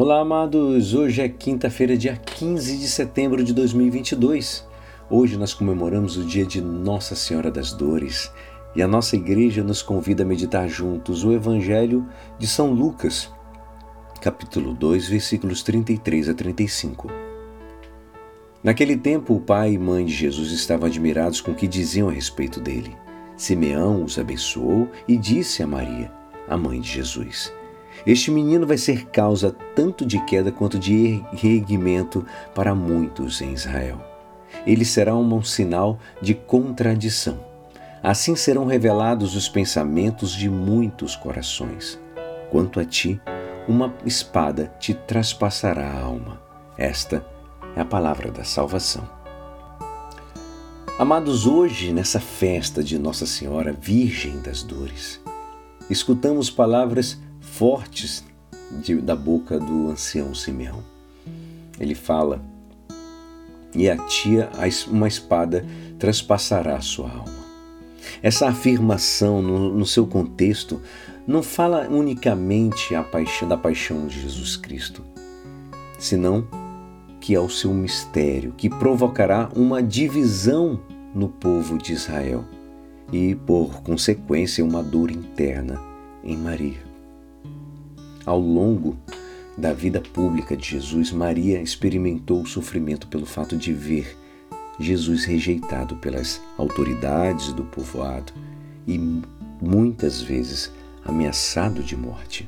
Olá, amados! Hoje é quinta-feira, dia 15 de setembro de 2022. Hoje nós comemoramos o dia de Nossa Senhora das Dores e a nossa igreja nos convida a meditar juntos o Evangelho de São Lucas, capítulo 2, versículos 33 a 35. Naquele tempo, o pai e mãe de Jesus estavam admirados com o que diziam a respeito dele. Simeão os abençoou e disse a Maria, a mãe de Jesus: este menino vai ser causa tanto de queda quanto de erguimento para muitos em Israel. Ele será um sinal de contradição. Assim serão revelados os pensamentos de muitos corações. Quanto a ti, uma espada te traspassará a alma. Esta é a palavra da salvação. Amados, hoje, nessa festa de Nossa Senhora Virgem das Dores, escutamos palavras fortes de, da boca do ancião Simeão. Ele fala: E a tia, uma espada traspassará a sua alma. Essa afirmação, no, no seu contexto, não fala unicamente paixão, da paixão de Jesus Cristo, senão que é o seu mistério, que provocará uma divisão no povo de Israel e, por consequência, uma dor interna em Maria. Ao longo da vida pública de Jesus, Maria experimentou o sofrimento pelo fato de ver Jesus rejeitado pelas autoridades do povoado e muitas vezes ameaçado de morte.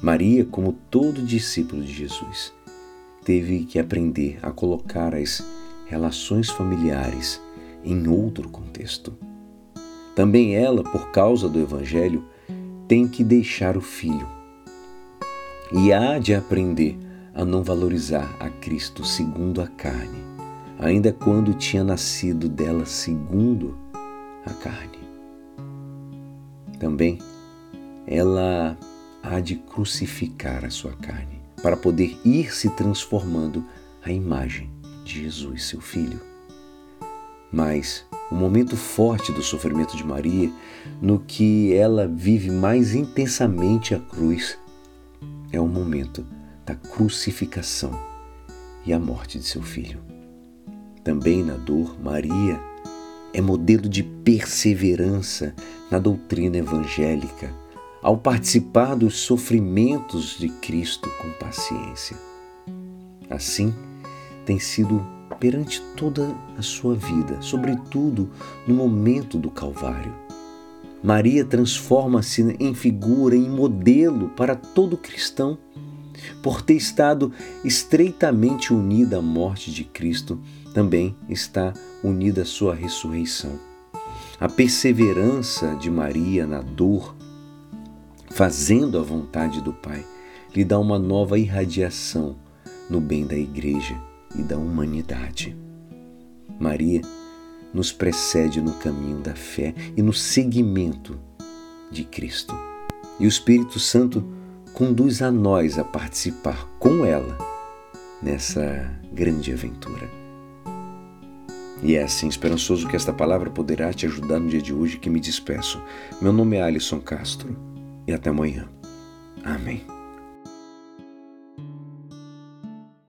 Maria, como todo discípulo de Jesus, teve que aprender a colocar as relações familiares em outro contexto. Também ela, por causa do Evangelho, tem que deixar o filho e há de aprender a não valorizar a Cristo segundo a carne, ainda quando tinha nascido dela segundo a carne. Também ela há de crucificar a sua carne para poder ir se transformando à imagem de Jesus, seu filho. Mas o momento forte do sofrimento de Maria, no que ela vive mais intensamente a cruz, é o momento da crucificação e a morte de seu filho. Também na dor, Maria é modelo de perseverança na doutrina evangélica, ao participar dos sofrimentos de Cristo com paciência. Assim, tem sido perante toda a sua vida, sobretudo no momento do Calvário Maria transforma-se em figura, em modelo para todo cristão. Por ter estado estreitamente unida à morte de Cristo, também está unida à sua ressurreição. A perseverança de Maria na dor, fazendo a vontade do Pai, lhe dá uma nova irradiação no bem da Igreja e da humanidade. Maria nos precede no caminho da fé e no seguimento de Cristo. E o Espírito Santo conduz a nós a participar com ela nessa grande aventura. E é assim esperançoso que esta palavra poderá te ajudar no dia de hoje que me despeço. Meu nome é Alisson Castro e até amanhã. Amém.